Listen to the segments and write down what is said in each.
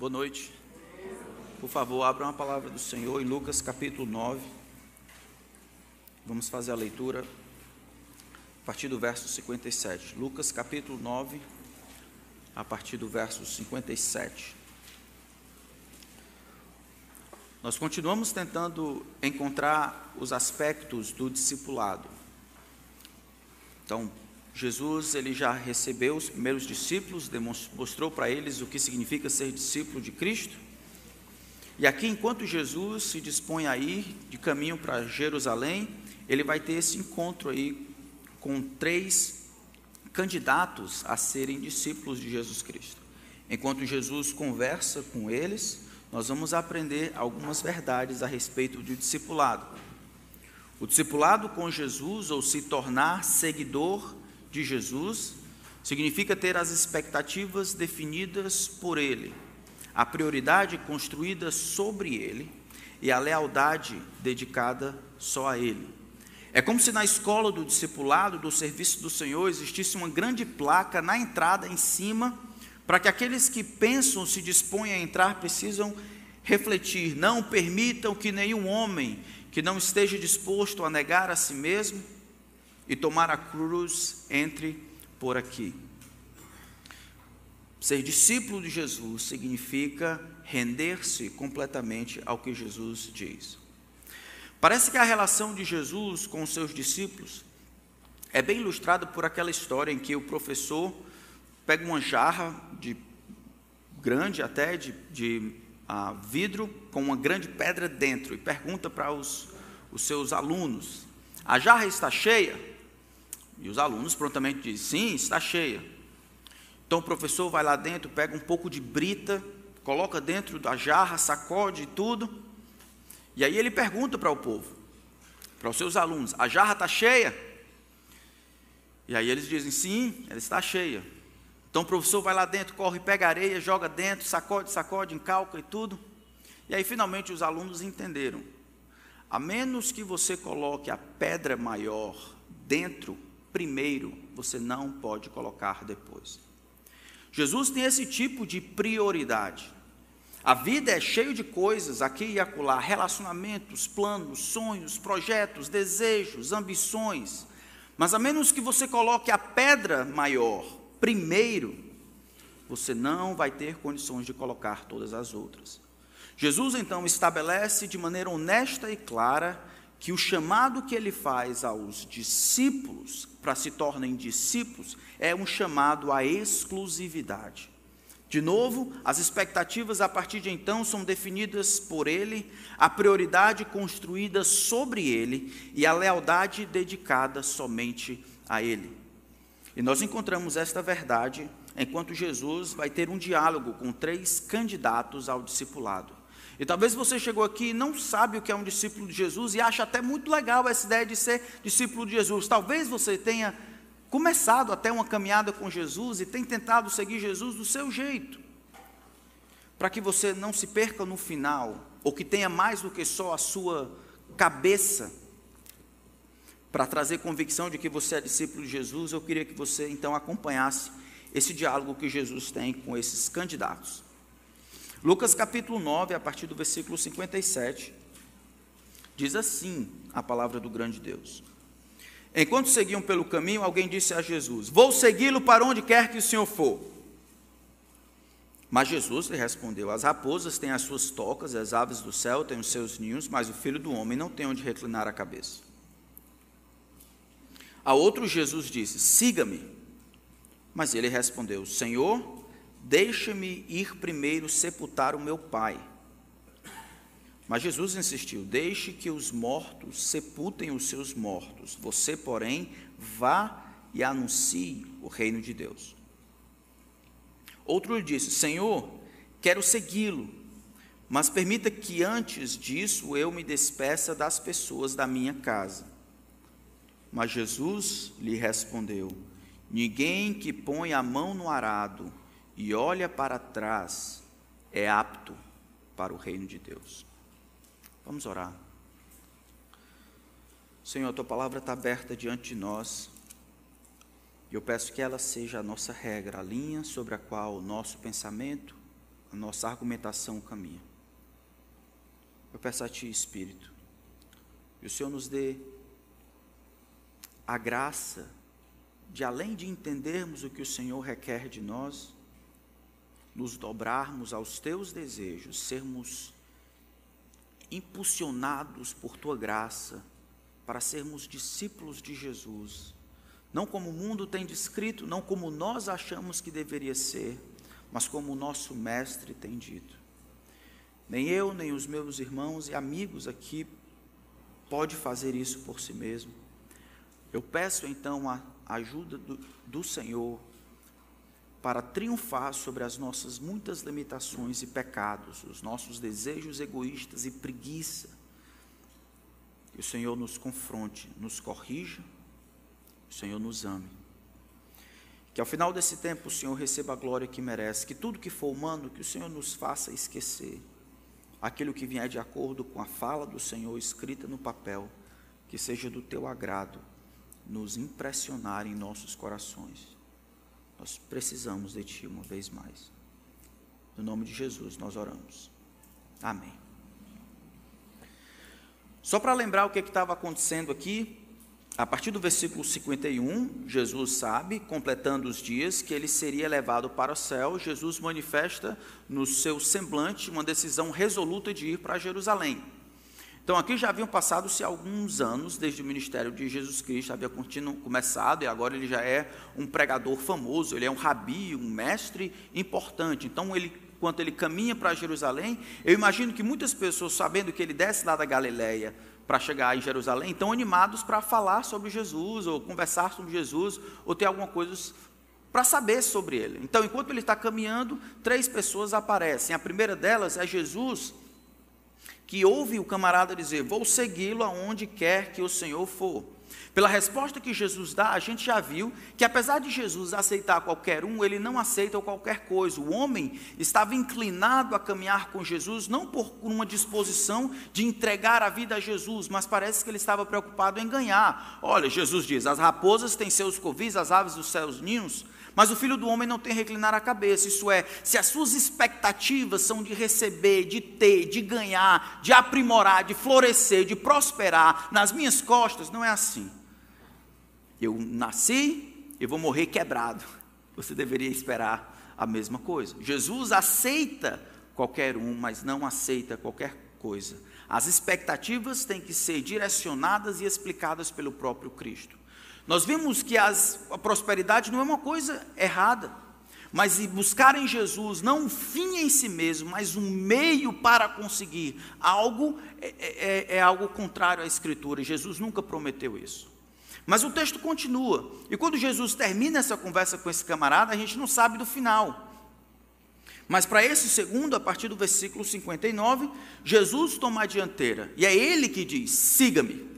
Boa noite. Por favor, abra uma palavra do Senhor em Lucas capítulo 9. Vamos fazer a leitura a partir do verso 57. Lucas capítulo 9, a partir do verso 57. Nós continuamos tentando encontrar os aspectos do discipulado. Então, Jesus ele já recebeu os primeiros discípulos, demonstrou para eles o que significa ser discípulo de Cristo. E aqui, enquanto Jesus se dispõe a ir de caminho para Jerusalém, ele vai ter esse encontro aí com três candidatos a serem discípulos de Jesus Cristo. Enquanto Jesus conversa com eles, nós vamos aprender algumas verdades a respeito do discipulado. O discipulado com Jesus, ou se tornar seguidor de Jesus, significa ter as expectativas definidas por Ele, a prioridade construída sobre Ele e a lealdade dedicada só a Ele. É como se na escola do discipulado, do serviço do Senhor, existisse uma grande placa na entrada em cima, para que aqueles que pensam se dispõem a entrar precisam refletir: não permitam que nenhum homem que não esteja disposto a negar a si mesmo e tomar a cruz entre por aqui. Ser discípulo de Jesus significa render-se completamente ao que Jesus diz. Parece que a relação de Jesus com os seus discípulos é bem ilustrada por aquela história em que o professor pega uma jarra de grande até de, de uh, vidro com uma grande pedra dentro e pergunta para os, os seus alunos: a jarra está cheia? E os alunos prontamente dizem: sim, está cheia. Então o professor vai lá dentro, pega um pouco de brita, coloca dentro da jarra, sacode tudo e aí ele pergunta para o povo, para os seus alunos: a jarra está cheia? E aí eles dizem: sim, ela está cheia. Então o professor vai lá dentro, corre, pega areia, joga dentro, sacode, sacode, encalca e tudo. E aí finalmente os alunos entenderam. A menos que você coloque a pedra maior dentro primeiro, você não pode colocar depois. Jesus tem esse tipo de prioridade. A vida é cheia de coisas aqui e acolá, relacionamentos, planos, sonhos, projetos, desejos, ambições. Mas a menos que você coloque a pedra maior primeiro, você não vai ter condições de colocar todas as outras. Jesus então estabelece de maneira honesta e clara que o chamado que ele faz aos discípulos para se tornem discípulos é um chamado à exclusividade. De novo, as expectativas a partir de então são definidas por ele, a prioridade construída sobre ele e a lealdade dedicada somente a ele. E nós encontramos esta verdade enquanto Jesus vai ter um diálogo com três candidatos ao discipulado. E talvez você chegou aqui e não sabe o que é um discípulo de Jesus e acha até muito legal essa ideia de ser discípulo de Jesus. Talvez você tenha começado até uma caminhada com Jesus e tem tentado seguir Jesus do seu jeito, para que você não se perca no final, ou que tenha mais do que só a sua cabeça para trazer convicção de que você é discípulo de Jesus, eu queria que você então acompanhasse esse diálogo que Jesus tem com esses candidatos. Lucas capítulo 9, a partir do versículo 57, diz assim a palavra do grande Deus. Enquanto seguiam pelo caminho, alguém disse a Jesus: Vou segui-lo para onde quer que o Senhor for. Mas Jesus lhe respondeu: As raposas têm as suas tocas, as aves do céu têm os seus ninhos, mas o filho do homem não tem onde reclinar a cabeça. A outro Jesus disse: Siga-me. Mas ele respondeu: Senhor, deixa-me ir primeiro sepultar o meu pai. Mas Jesus insistiu: Deixe que os mortos sepultem os seus mortos. Você, porém, vá e anuncie o reino de Deus. Outro disse: Senhor, quero segui-lo, mas permita que antes disso eu me despeça das pessoas da minha casa. Mas Jesus lhe respondeu: Ninguém que põe a mão no arado e olha para trás é apto para o reino de Deus. Vamos orar. Senhor, a tua palavra está aberta diante de nós. E eu peço que ela seja a nossa regra, a linha sobre a qual o nosso pensamento, a nossa argumentação caminha. Eu peço a Ti, Espírito, que o Senhor nos dê a graça de, além de entendermos o que o Senhor requer de nós, nos dobrarmos aos Teus desejos, sermos impulsionados por Tua graça para sermos discípulos de Jesus, não como o mundo tem descrito, não como nós achamos que deveria ser, mas como o nosso Mestre tem dito. Nem eu, nem os meus irmãos e amigos aqui pode fazer isso por si mesmo. Eu peço então a ajuda do, do Senhor para triunfar sobre as nossas muitas limitações e pecados, os nossos desejos egoístas e preguiça. Que o Senhor nos confronte, nos corrija, o Senhor nos ame. Que ao final desse tempo o Senhor receba a glória que merece, que tudo que for humano, que o Senhor nos faça esquecer aquilo que vier de acordo com a fala do Senhor escrita no papel, que seja do teu agrado, nos impressionar em nossos corações. Nós precisamos de Ti uma vez mais. No nome de Jesus nós oramos. Amém. Só para lembrar o que estava acontecendo aqui, a partir do versículo 51, Jesus sabe, completando os dias, que ele seria levado para o céu. Jesus manifesta no seu semblante uma decisão resoluta de ir para Jerusalém. Então, aqui já haviam passado-se alguns anos desde o ministério de Jesus Cristo, havia começado e agora ele já é um pregador famoso, ele é um rabi, um mestre importante. Então, ele, quando ele caminha para Jerusalém, eu imagino que muitas pessoas, sabendo que ele desce lá da Galileia para chegar em Jerusalém, estão animados para falar sobre Jesus, ou conversar sobre Jesus, ou ter alguma coisa para saber sobre ele. Então, enquanto ele está caminhando, três pessoas aparecem. A primeira delas é Jesus que ouve o camarada dizer: Vou segui-lo aonde quer que o Senhor for. Pela resposta que Jesus dá, a gente já viu que, apesar de Jesus aceitar qualquer um, ele não aceita qualquer coisa. O homem estava inclinado a caminhar com Jesus, não por uma disposição de entregar a vida a Jesus, mas parece que ele estava preocupado em ganhar. Olha, Jesus diz: as raposas têm seus covis, as aves dos céus ninhos, mas o filho do homem não tem reclinar a cabeça, isso é, se as suas expectativas são de receber, de ter, de ganhar, de aprimorar, de florescer, de prosperar nas minhas costas, não é assim. Eu nasci, eu vou morrer quebrado. Você deveria esperar a mesma coisa. Jesus aceita qualquer um, mas não aceita qualquer coisa. As expectativas têm que ser direcionadas e explicadas pelo próprio Cristo. Nós vimos que as, a prosperidade não é uma coisa errada, mas buscar em Jesus não um fim em si mesmo, mas um meio para conseguir algo, é, é, é, é algo contrário à Escritura. Jesus nunca prometeu isso. Mas o texto continua, e quando Jesus termina essa conversa com esse camarada, a gente não sabe do final. Mas para esse segundo, a partir do versículo 59, Jesus toma a dianteira, e é ele que diz: siga-me.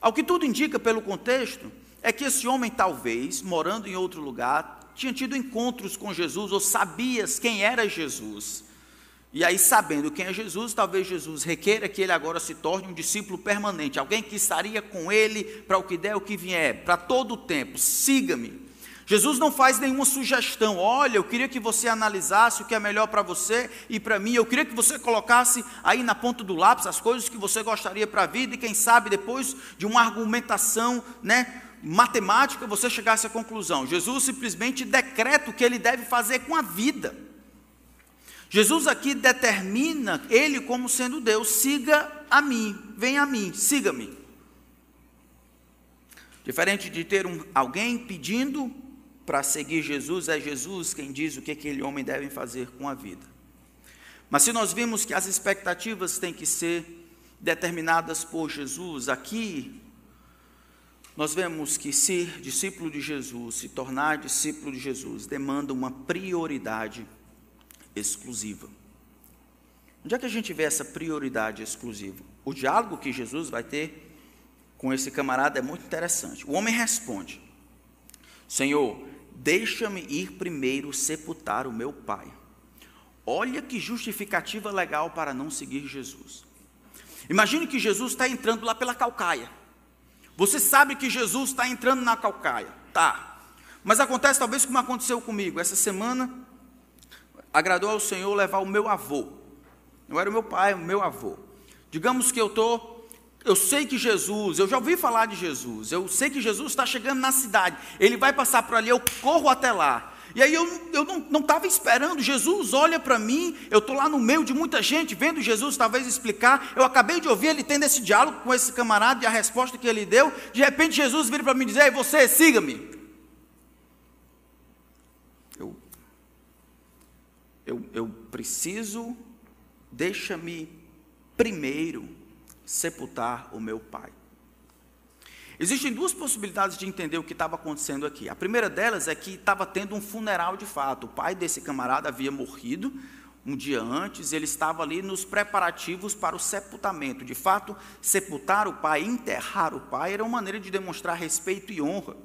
Ao que tudo indica pelo contexto, é que esse homem, talvez, morando em outro lugar, tinha tido encontros com Jesus, ou sabias quem era Jesus. E aí, sabendo quem é Jesus, talvez Jesus requeira que ele agora se torne um discípulo permanente, alguém que estaria com ele para o que der, o que vier, para todo o tempo. Siga-me. Jesus não faz nenhuma sugestão. Olha, eu queria que você analisasse o que é melhor para você e para mim. Eu queria que você colocasse aí na ponta do lápis as coisas que você gostaria para a vida e quem sabe depois de uma argumentação, né, matemática, você chegasse à conclusão. Jesus simplesmente decreta o que ele deve fazer com a vida. Jesus aqui determina ele como sendo Deus, siga a mim, venha a mim, siga-me. Diferente de ter um, alguém pedindo para seguir Jesus, é Jesus quem diz o que aquele homem deve fazer com a vida. Mas se nós vimos que as expectativas têm que ser determinadas por Jesus, aqui nós vemos que ser discípulo de Jesus, se tornar discípulo de Jesus, demanda uma prioridade exclusiva. Onde é que a gente vê essa prioridade exclusiva? O diálogo que Jesus vai ter com esse camarada é muito interessante. O homem responde: Senhor, Deixa-me ir primeiro sepultar o meu pai. Olha que justificativa legal para não seguir Jesus. Imagine que Jesus está entrando lá pela calcaia. Você sabe que Jesus está entrando na calcaia. Tá. Mas acontece talvez como aconteceu comigo. Essa semana, agradou ao Senhor levar o meu avô. Não era o meu pai, o meu avô. Digamos que eu estou eu sei que Jesus, eu já ouvi falar de Jesus, eu sei que Jesus está chegando na cidade, ele vai passar por ali, eu corro até lá. E aí eu, eu não estava esperando, Jesus olha para mim, eu estou lá no meio de muita gente, vendo Jesus talvez explicar, eu acabei de ouvir ele tendo esse diálogo com esse camarada e a resposta que ele deu, de repente Jesus vira para mim e diz, ei você, siga-me. Eu, eu, eu preciso, deixa-me primeiro sepultar o meu pai. Existem duas possibilidades de entender o que estava acontecendo aqui. A primeira delas é que estava tendo um funeral de fato. O pai desse camarada havia morrido um dia antes, ele estava ali nos preparativos para o sepultamento. De fato, sepultar o pai, enterrar o pai, era uma maneira de demonstrar respeito e honra.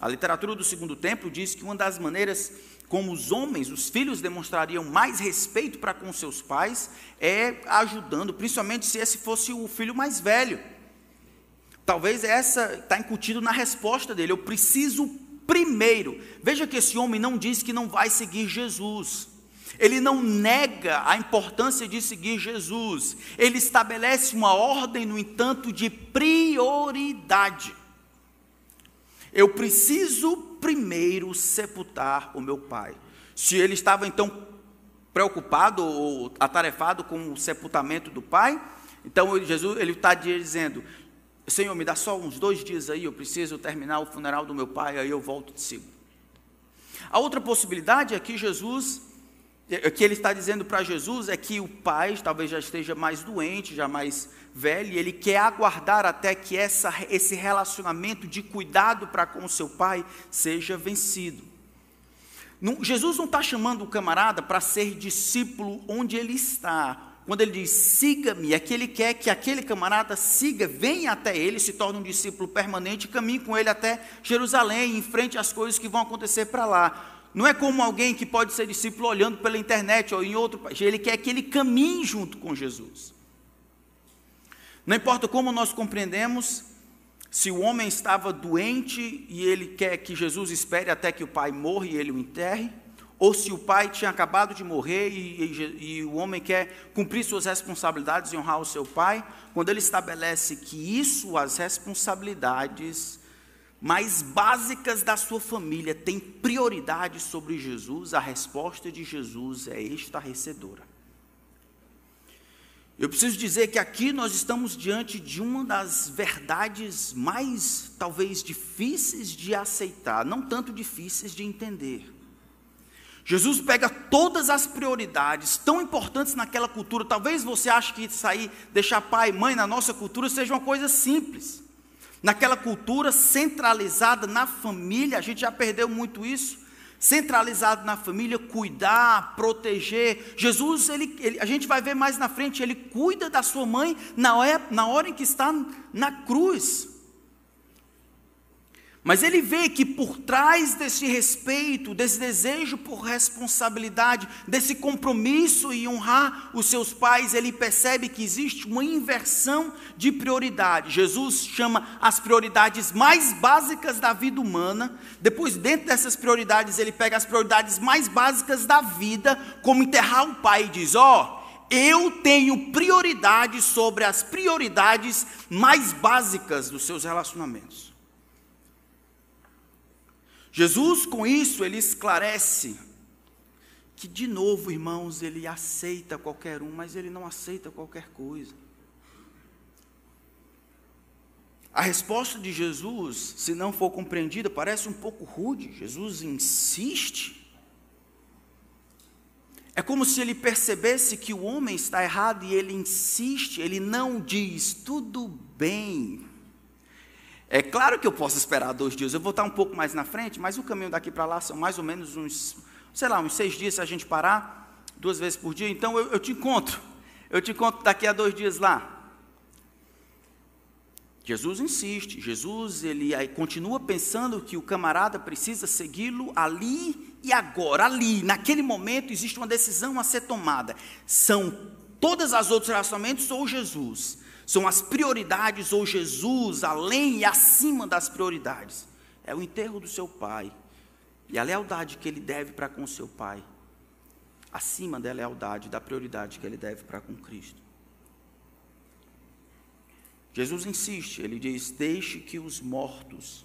A literatura do Segundo Templo diz que uma das maneiras como os homens, os filhos demonstrariam mais respeito para com seus pais, é ajudando, principalmente se esse fosse o filho mais velho. Talvez essa está incutido na resposta dele. Eu preciso primeiro. Veja que esse homem não diz que não vai seguir Jesus. Ele não nega a importância de seguir Jesus. Ele estabelece uma ordem, no entanto, de prioridade. Eu preciso primeiro sepultar o meu pai. Se ele estava então preocupado ou atarefado com o sepultamento do pai, então Jesus ele está dizendo: Senhor, me dá só uns dois dias aí, eu preciso terminar o funeral do meu pai, aí eu volto de sigo. A outra possibilidade é que Jesus o que ele está dizendo para Jesus é que o pai talvez já esteja mais doente, já mais velho, e ele quer aguardar até que essa, esse relacionamento de cuidado para com o seu pai seja vencido. Não, Jesus não está chamando o camarada para ser discípulo onde ele está. Quando ele diz siga-me, é que ele quer que aquele camarada siga, venha até ele, se torne um discípulo permanente, caminhe com ele até Jerusalém, enfrente as coisas que vão acontecer para lá. Não é como alguém que pode ser discípulo olhando pela internet ou em outro país. Ele quer que ele caminhe junto com Jesus. Não importa como nós compreendemos, se o homem estava doente e ele quer que Jesus espere até que o pai morra e ele o enterre, ou se o pai tinha acabado de morrer e, e, e, o homem quer cumprir suas responsabilidades e honrar o seu pai, quando ele estabelece que isso, as responsabilidades mais básicas da sua família têm prioridade sobre Jesus, a resposta de Jesus é estarrecedora. Eu preciso dizer que aqui nós estamos diante de uma das verdades mais, talvez, difíceis de aceitar, não tanto difíceis de entender. Jesus pega todas as prioridades tão importantes naquela cultura. Talvez você ache que sair, deixar pai e mãe na nossa cultura seja uma coisa simples. Naquela cultura centralizada na família, a gente já perdeu muito isso. Centralizado na família, cuidar, proteger. Jesus, ele, ele, a gente vai ver mais na frente, ele cuida da sua mãe na hora, na hora em que está na cruz. Mas ele vê que por trás desse respeito, desse desejo por responsabilidade, desse compromisso em honrar os seus pais, ele percebe que existe uma inversão de prioridade. Jesus chama as prioridades mais básicas da vida humana, depois, dentro dessas prioridades, ele pega as prioridades mais básicas da vida, como enterrar o pai, e diz: Ó. Oh, eu tenho prioridade sobre as prioridades mais básicas dos seus relacionamentos. Jesus, com isso, ele esclarece que, de novo, irmãos, ele aceita qualquer um, mas ele não aceita qualquer coisa. A resposta de Jesus, se não for compreendida, parece um pouco rude. Jesus insiste. É como se ele percebesse que o homem está errado e ele insiste, ele não diz, tudo bem, é claro que eu posso esperar dois dias, eu vou estar um pouco mais na frente, mas o caminho daqui para lá são mais ou menos uns, sei lá, uns seis dias se a gente parar, duas vezes por dia, então eu, eu te encontro, eu te encontro daqui a dois dias lá. Jesus insiste, Jesus ele continua pensando que o camarada precisa segui-lo ali e agora, ali, naquele momento existe uma decisão a ser tomada. São todas as outros relacionamentos ou Jesus? São as prioridades ou Jesus além e acima das prioridades. É o enterro do seu pai e a lealdade que ele deve para com seu pai. acima da lealdade, da prioridade que ele deve para com Cristo. Jesus insiste, ele diz: Deixe que os mortos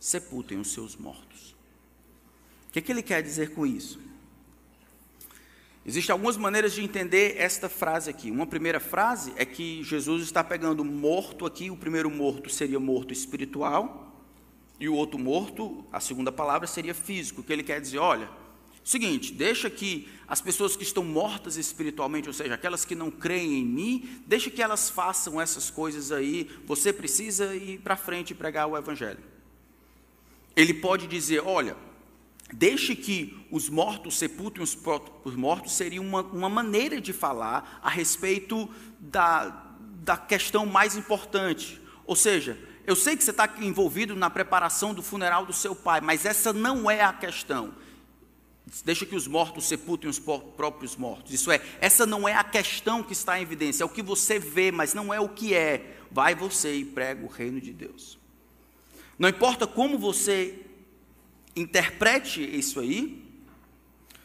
sepultem os seus mortos. O que, que ele quer dizer com isso? Existem algumas maneiras de entender esta frase aqui. Uma primeira frase é que Jesus está pegando morto aqui, o primeiro morto seria morto espiritual, e o outro morto, a segunda palavra, seria físico. Que ele quer dizer? Olha, seguinte, deixa que as pessoas que estão mortas espiritualmente, ou seja, aquelas que não creem em mim, deixa que elas façam essas coisas aí. Você precisa ir para frente e pregar o evangelho. Ele pode dizer, olha, Deixe que os mortos sepultem os, os mortos seria uma, uma maneira de falar a respeito da, da questão mais importante. Ou seja, eu sei que você está envolvido na preparação do funeral do seu pai, mas essa não é a questão. Deixa que os mortos sepultem os próprios mortos. Isso é, essa não é a questão que está em evidência, é o que você vê, mas não é o que é. Vai você e prega o reino de Deus. Não importa como você interprete isso aí,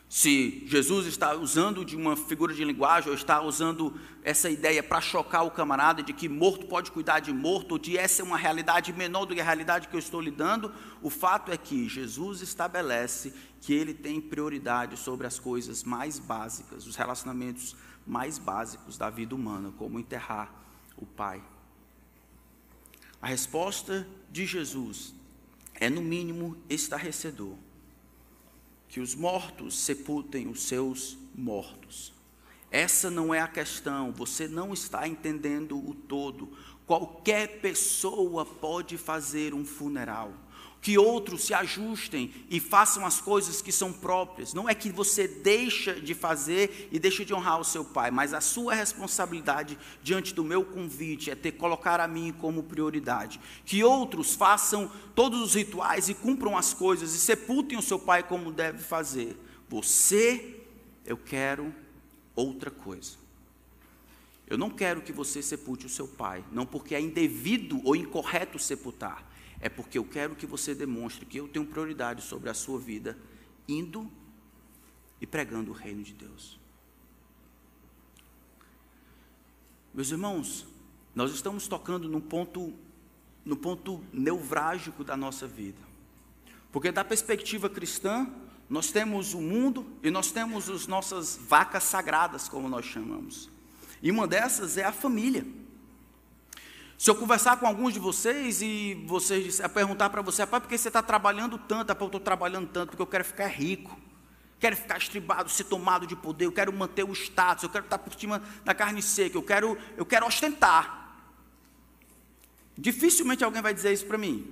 se Jesus está usando de uma figura de linguagem ou está usando essa ideia para chocar o camarada de que morto pode cuidar de morto, ou de essa é uma realidade menor do que a realidade que eu estou lidando, o fato é que Jesus estabelece que ele tem prioridade sobre as coisas mais básicas, os relacionamentos mais básicos da vida humana, como enterrar o pai. A resposta de Jesus é no mínimo estarrecedor que os mortos sepultem os seus mortos. Essa não é a questão, você não está entendendo o todo. Qualquer pessoa pode fazer um funeral que outros se ajustem e façam as coisas que são próprias. Não é que você deixa de fazer e deixa de honrar o seu pai, mas a sua responsabilidade diante do meu convite é ter colocar a mim como prioridade. Que outros façam todos os rituais e cumpram as coisas e sepultem o seu pai como deve fazer. Você, eu quero outra coisa. Eu não quero que você sepulte o seu pai, não porque é indevido ou incorreto sepultar, é porque eu quero que você demonstre que eu tenho prioridade sobre a sua vida, indo e pregando o reino de Deus. Meus irmãos, nós estamos tocando no ponto, no ponto nevrálgico da nossa vida. Porque da perspectiva cristã, nós temos o mundo e nós temos as nossas vacas sagradas, como nós chamamos. E uma dessas é a família. Se eu conversar com alguns de vocês e vocês perguntar para você, pai, por que você está trabalhando tanto? Pai, eu estou trabalhando tanto porque eu quero ficar rico, quero ficar estribado, ser tomado de poder, eu quero manter o status, eu quero estar por cima da carne seca, eu quero, eu quero ostentar. Dificilmente alguém vai dizer isso para mim.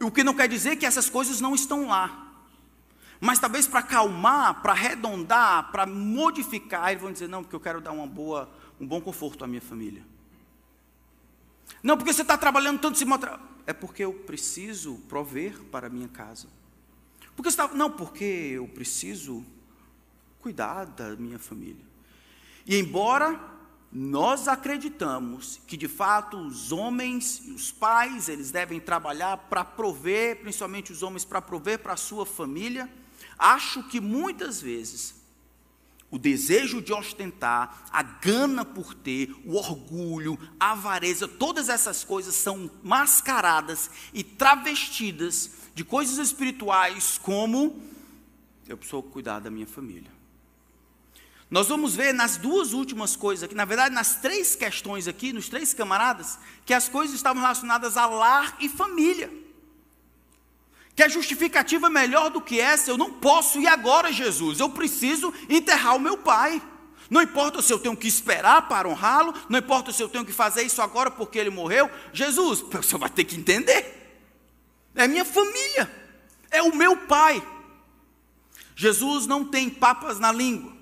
O que não quer dizer que essas coisas não estão lá. Mas talvez para acalmar, para arredondar, para modificar, eles vão dizer, não, porque eu quero dar uma boa, um bom conforto à minha família. Não, porque você está trabalhando tanto, se mostra. É porque eu preciso prover para a minha casa. Porque você tá... Não, porque eu preciso cuidar da minha família. E embora nós acreditamos que de fato os homens, os pais, eles devem trabalhar para prover, principalmente os homens para prover para a sua família, acho que muitas vezes o desejo de ostentar, a gana por ter, o orgulho, a avareza, todas essas coisas são mascaradas e travestidas de coisas espirituais como eu preciso cuidar da minha família. Nós vamos ver nas duas últimas coisas aqui, na verdade, nas três questões aqui, nos três camaradas, que as coisas estavam relacionadas a lar e família. Que a justificativa melhor do que essa, eu não posso ir agora, Jesus, eu preciso enterrar o meu pai. Não importa se eu tenho que esperar para honrá-lo, não importa se eu tenho que fazer isso agora porque ele morreu. Jesus, você vai ter que entender. É minha família, é o meu pai. Jesus não tem papas na língua.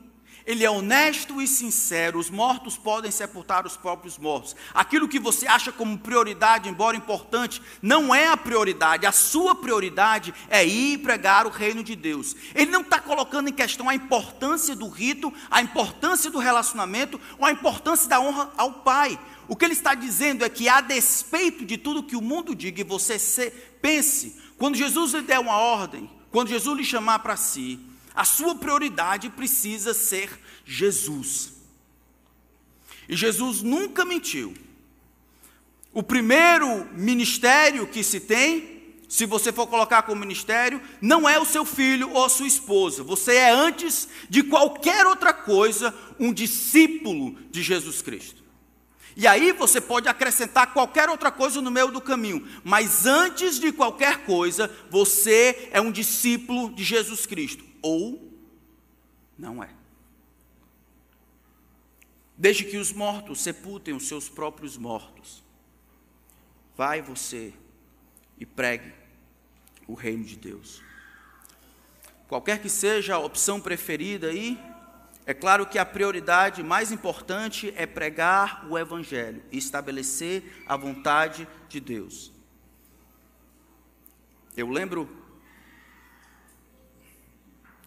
Ele é honesto e sincero. Os mortos podem sepultar os próprios mortos. Aquilo que você acha como prioridade, embora importante, não é a prioridade. A sua prioridade é ir pregar o reino de Deus. Ele não está colocando em questão a importância do rito, a importância do relacionamento ou a importância da honra ao Pai. O que ele está dizendo é que, a despeito de tudo que o mundo diga, e você se, pense, quando Jesus lhe der uma ordem, quando Jesus lhe chamar para si, a sua prioridade precisa ser Jesus. E Jesus nunca mentiu. O primeiro ministério que se tem, se você for colocar como ministério, não é o seu filho ou a sua esposa. Você é, antes de qualquer outra coisa, um discípulo de Jesus Cristo. E aí você pode acrescentar qualquer outra coisa no meio do caminho, mas antes de qualquer coisa, você é um discípulo de Jesus Cristo, ou não é. Desde que os mortos sepultem os seus próprios mortos, vai você e pregue o reino de Deus. Qualquer que seja a opção preferida aí, é claro que a prioridade mais importante é pregar o Evangelho e estabelecer a vontade de Deus. Eu lembro.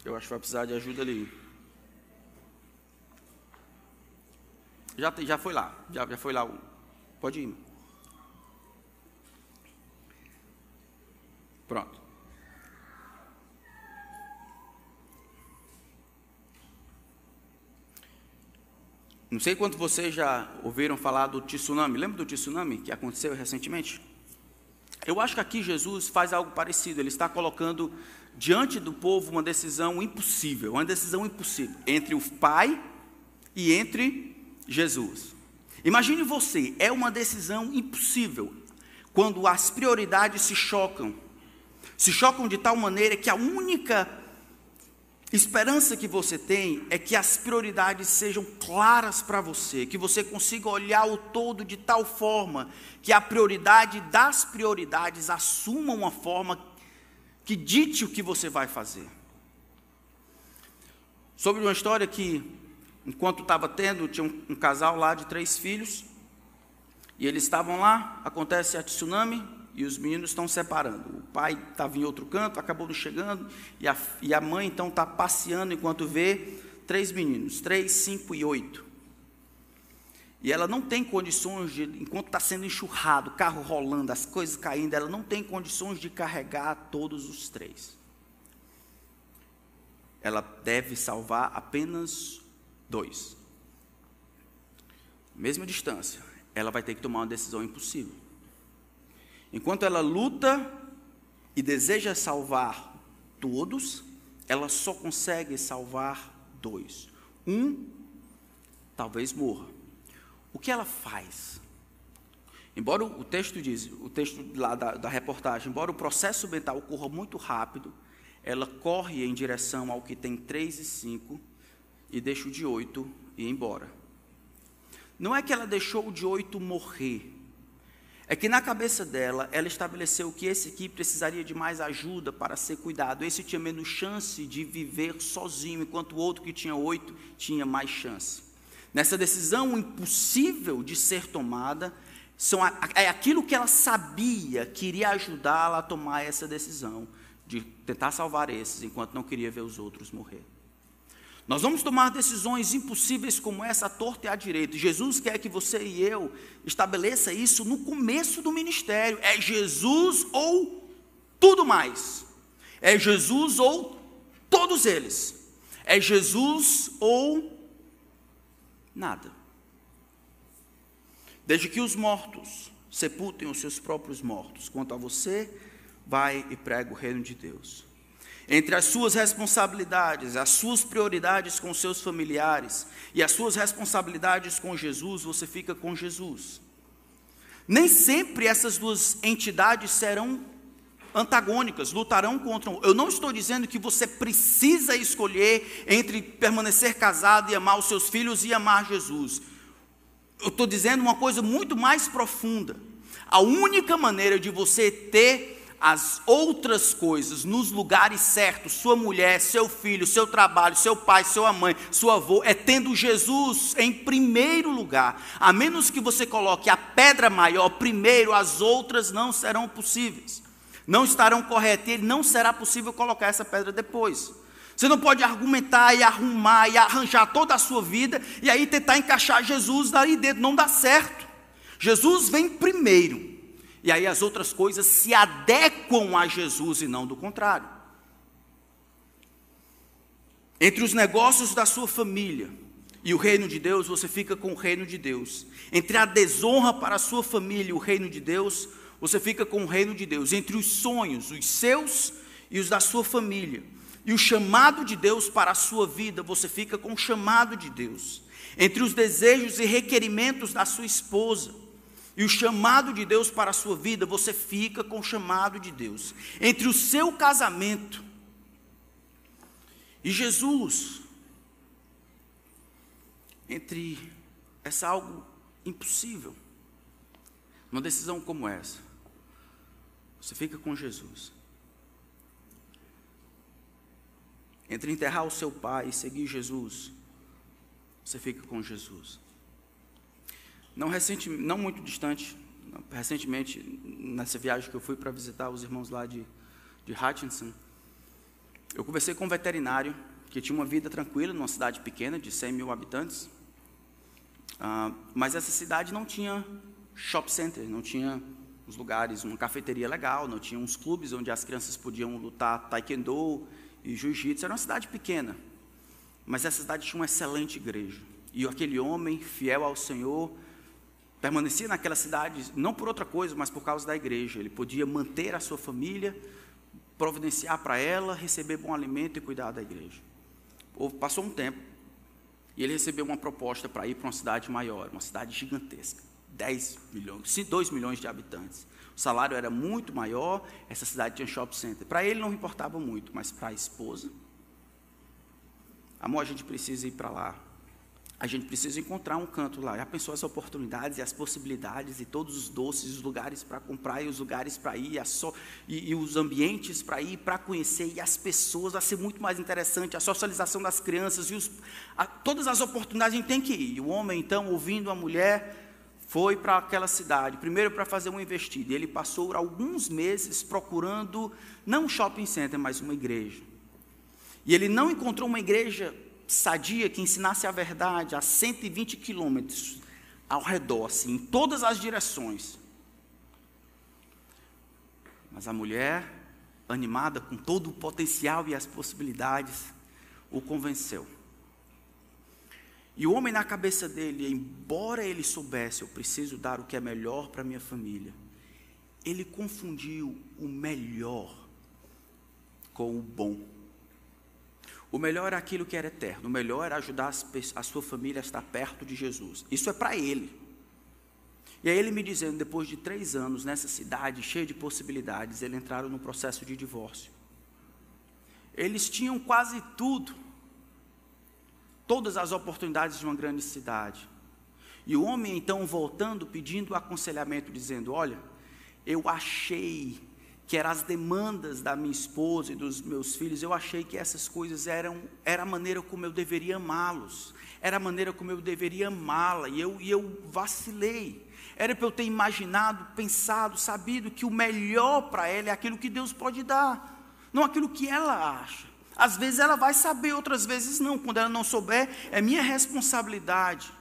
Eu acho que vai precisar de ajuda ali. Já, já foi lá, já, já foi lá. Pode ir. Pronto. Não sei quantos vocês já ouviram falar do tsunami. Lembra do tsunami que aconteceu recentemente? Eu acho que aqui Jesus faz algo parecido. Ele está colocando diante do povo uma decisão impossível, uma decisão impossível entre o Pai e entre Jesus. Imagine você, é uma decisão impossível quando as prioridades se chocam. Se chocam de tal maneira que a única Esperança que você tem é que as prioridades sejam claras para você, que você consiga olhar o todo de tal forma que a prioridade das prioridades assuma uma forma que dite o que você vai fazer. Sobre uma história que, enquanto estava tendo, tinha um, um casal lá de três filhos, e eles estavam lá, acontece a tsunami, e os meninos estão separando. O pai estava em outro canto, acabou não chegando, e a, e a mãe então está passeando enquanto vê três meninos, três, cinco e oito. E ela não tem condições de, enquanto está sendo enxurrado, carro rolando, as coisas caindo, ela não tem condições de carregar todos os três. Ela deve salvar apenas dois. Mesma distância, ela vai ter que tomar uma decisão impossível. Enquanto ela luta e deseja salvar todos, ela só consegue salvar dois. Um talvez morra. O que ela faz? Embora o texto diz, o texto lá da, da reportagem, embora o processo mental ocorra muito rápido, ela corre em direção ao que tem três e cinco e deixa o de oito ir embora. Não é que ela deixou o de oito morrer, é que na cabeça dela, ela estabeleceu que esse aqui precisaria de mais ajuda para ser cuidado. Esse tinha menos chance de viver sozinho, enquanto o outro que tinha oito tinha mais chance. Nessa decisão impossível de ser tomada, são, é aquilo que ela sabia que iria ajudá-la a tomar essa decisão, de tentar salvar esses, enquanto não queria ver os outros morrer. Nós vamos tomar decisões impossíveis como essa à torta e à direita. Jesus quer que você e eu estabeleça isso no começo do ministério. É Jesus ou tudo mais. É Jesus ou todos eles. É Jesus ou nada. Desde que os mortos sepultem os seus próprios mortos, quanto a você, vai e prega o reino de Deus entre as suas responsabilidades, as suas prioridades com seus familiares e as suas responsabilidades com Jesus, você fica com Jesus. Nem sempre essas duas entidades serão antagônicas, lutarão contra. Eu não estou dizendo que você precisa escolher entre permanecer casado e amar os seus filhos e amar Jesus. Eu estou dizendo uma coisa muito mais profunda. A única maneira de você ter as outras coisas nos lugares certos, sua mulher, seu filho, seu trabalho, seu pai, sua mãe, seu avô, é tendo Jesus em primeiro lugar. A menos que você coloque a pedra maior primeiro, as outras não serão possíveis. Não estarão corretas e não será possível colocar essa pedra depois. Você não pode argumentar e arrumar e arranjar toda a sua vida e aí tentar encaixar Jesus ali dentro. Não dá certo. Jesus vem primeiro. E aí as outras coisas se adequam a Jesus e não do contrário. Entre os negócios da sua família e o reino de Deus, você fica com o reino de Deus. Entre a desonra para a sua família e o reino de Deus, você fica com o reino de Deus. Entre os sonhos, os seus e os da sua família, e o chamado de Deus para a sua vida, você fica com o chamado de Deus. Entre os desejos e requerimentos da sua esposa, e o chamado de Deus para a sua vida, você fica com o chamado de Deus. Entre o seu casamento e Jesus, entre essa algo impossível, uma decisão como essa, você fica com Jesus. Entre enterrar o seu pai e seguir Jesus, você fica com Jesus. Não, recente, não muito distante, recentemente, nessa viagem que eu fui para visitar os irmãos lá de, de Hutchinson, eu conversei com um veterinário que tinha uma vida tranquila numa cidade pequena de 100 mil habitantes, uh, mas essa cidade não tinha shop center, não tinha uns lugares, uma cafeteria legal, não tinha uns clubes onde as crianças podiam lutar taekwondo e jiu-jitsu. Era uma cidade pequena, mas essa cidade tinha uma excelente igreja. E aquele homem, fiel ao Senhor, permanecia naquela cidade, não por outra coisa, mas por causa da igreja. Ele podia manter a sua família, providenciar para ela, receber bom alimento e cuidar da igreja. Passou um tempo e ele recebeu uma proposta para ir para uma cidade maior, uma cidade gigantesca. 10 milhões, 2 milhões de habitantes. O salário era muito maior, essa cidade tinha shopping center. Para ele não importava muito, mas para a esposa, amor, a gente precisa ir para lá. A gente precisa encontrar um canto lá. Já pensou as oportunidades e as possibilidades e todos os doces, os lugares para comprar e os lugares para ir, so, e, e, os ambientes para ir, para conhecer e as pessoas, vai ser muito mais interessante. A socialização das crianças e os, a, todas as oportunidades a gente tem que ir. O homem, então, ouvindo a mulher, foi para aquela cidade, primeiro para fazer uma investida. E ele passou alguns meses procurando, não um shopping center, mas uma igreja. E ele não encontrou uma igreja sadia que ensinasse a verdade a 120 quilômetros ao redor, assim, em todas as direções. Mas a mulher, animada com todo o potencial e as possibilidades, o convenceu. E o homem na cabeça dele, embora ele soubesse, eu preciso dar o que é melhor para minha família, ele confundiu o melhor com o bom. O melhor era aquilo que era eterno, o melhor era ajudar a sua família a estar perto de Jesus. Isso é para ele. E aí ele me dizendo, depois de três anos nessa cidade cheia de possibilidades, eles entraram no processo de divórcio. Eles tinham quase tudo todas as oportunidades de uma grande cidade. E o homem então voltando, pedindo aconselhamento, dizendo: Olha, eu achei que eram as demandas da minha esposa e dos meus filhos, eu achei que essas coisas eram era a maneira como eu deveria amá-los, era a maneira como eu deveria amá-la, e eu, e eu vacilei. Era para eu ter imaginado, pensado, sabido que o melhor para ela é aquilo que Deus pode dar, não aquilo que ela acha. Às vezes ela vai saber, outras vezes não. Quando ela não souber, é minha responsabilidade.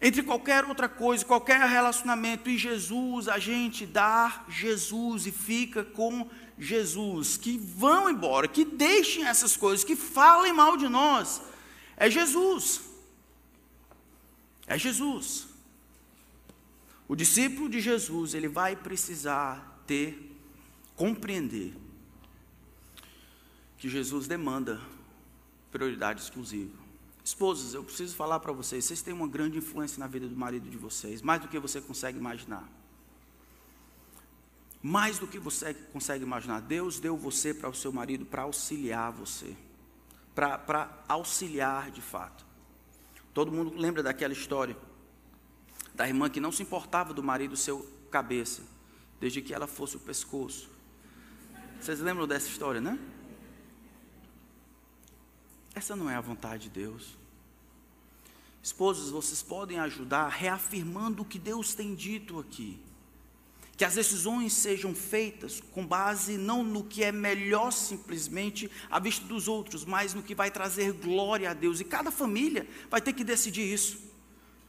Entre qualquer outra coisa, qualquer relacionamento e Jesus, a gente dá Jesus e fica com Jesus. Que vão embora, que deixem essas coisas, que falem mal de nós. É Jesus. É Jesus. O discípulo de Jesus, ele vai precisar ter, compreender que Jesus demanda prioridade exclusiva. Esposas, eu preciso falar para vocês, vocês têm uma grande influência na vida do marido de vocês, mais do que você consegue imaginar. Mais do que você consegue imaginar. Deus deu você para o seu marido para auxiliar você, para auxiliar de fato. Todo mundo lembra daquela história da irmã que não se importava do marido seu cabeça, desde que ela fosse o pescoço. Vocês lembram dessa história, né? Essa não é a vontade de Deus. Esposos, vocês podem ajudar reafirmando o que Deus tem dito aqui. Que as decisões sejam feitas com base não no que é melhor simplesmente à vista dos outros, mas no que vai trazer glória a Deus. E cada família vai ter que decidir isso.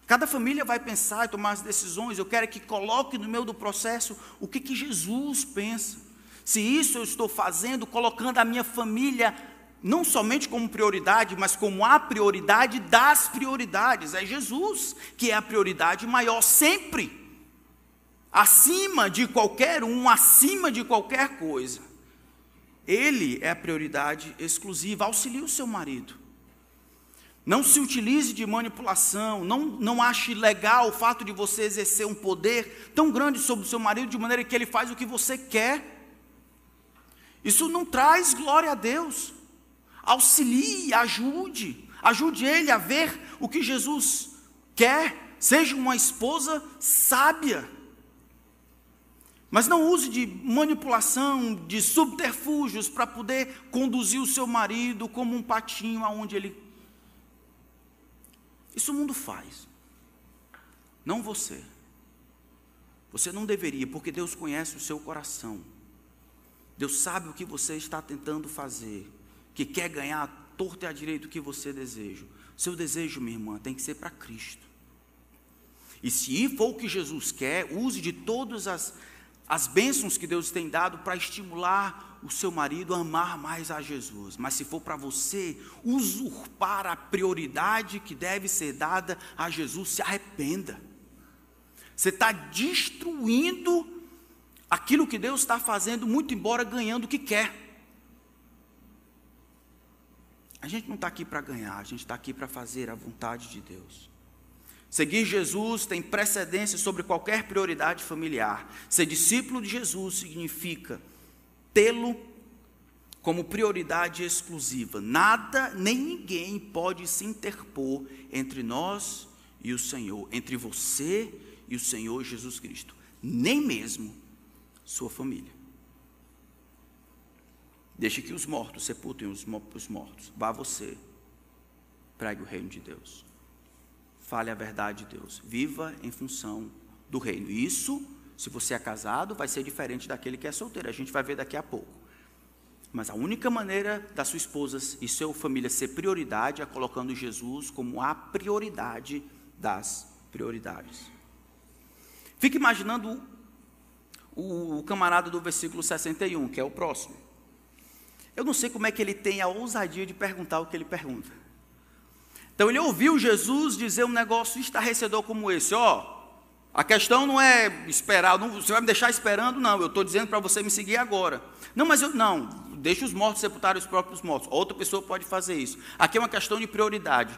Cada família vai pensar e tomar as decisões. Eu quero que coloque no meio do processo o que, que Jesus pensa. Se isso eu estou fazendo, colocando a minha família não somente como prioridade, mas como a prioridade das prioridades. É Jesus que é a prioridade maior sempre. Acima de qualquer um, acima de qualquer coisa. Ele é a prioridade exclusiva. Auxilie o seu marido. Não se utilize de manipulação, não, não ache legal o fato de você exercer um poder tão grande sobre o seu marido, de maneira que ele faz o que você quer. Isso não traz glória a Deus. Auxilie, ajude, ajude ele a ver o que Jesus quer. Seja uma esposa sábia. Mas não use de manipulação, de subterfúgios para poder conduzir o seu marido como um patinho aonde ele isso o mundo faz. Não você. Você não deveria, porque Deus conhece o seu coração. Deus sabe o que você está tentando fazer, que quer ganhar a torta e a direito o que você deseja. Seu desejo, minha irmã, tem que ser para Cristo. E se for o que Jesus quer, use de todas as, as bênçãos que Deus tem dado para estimular o seu marido a amar mais a Jesus, mas se for para você usurpar a prioridade que deve ser dada a Jesus, se arrependa. Você está destruindo aquilo que Deus está fazendo, muito embora ganhando o que quer. A gente não está aqui para ganhar, a gente está aqui para fazer a vontade de Deus. Seguir Jesus tem precedência sobre qualquer prioridade familiar. Ser discípulo de Jesus significa tê-lo como prioridade exclusiva. Nada nem ninguém pode se interpor entre nós e o Senhor, entre você e o Senhor Jesus Cristo, nem mesmo sua família. Deixe que os mortos sepultem os mortos. Vá você, pregue o reino de Deus. Fale a verdade de Deus. Viva em função do reino. Isso se você é casado, vai ser diferente daquele que é solteiro. A gente vai ver daqui a pouco. Mas a única maneira da sua esposa e sua família ser prioridade é colocando Jesus como a prioridade das prioridades. Fique imaginando o, o camarada do versículo 61, que é o próximo. Eu não sei como é que ele tem a ousadia de perguntar o que ele pergunta. Então ele ouviu Jesus dizer um negócio estarrecedor como esse: ó, oh, a questão não é esperar, não, você vai me deixar esperando, não. Eu estou dizendo para você me seguir agora. Não, mas eu não. Deixa os mortos sepultarem os próprios mortos. Outra pessoa pode fazer isso. Aqui é uma questão de prioridade.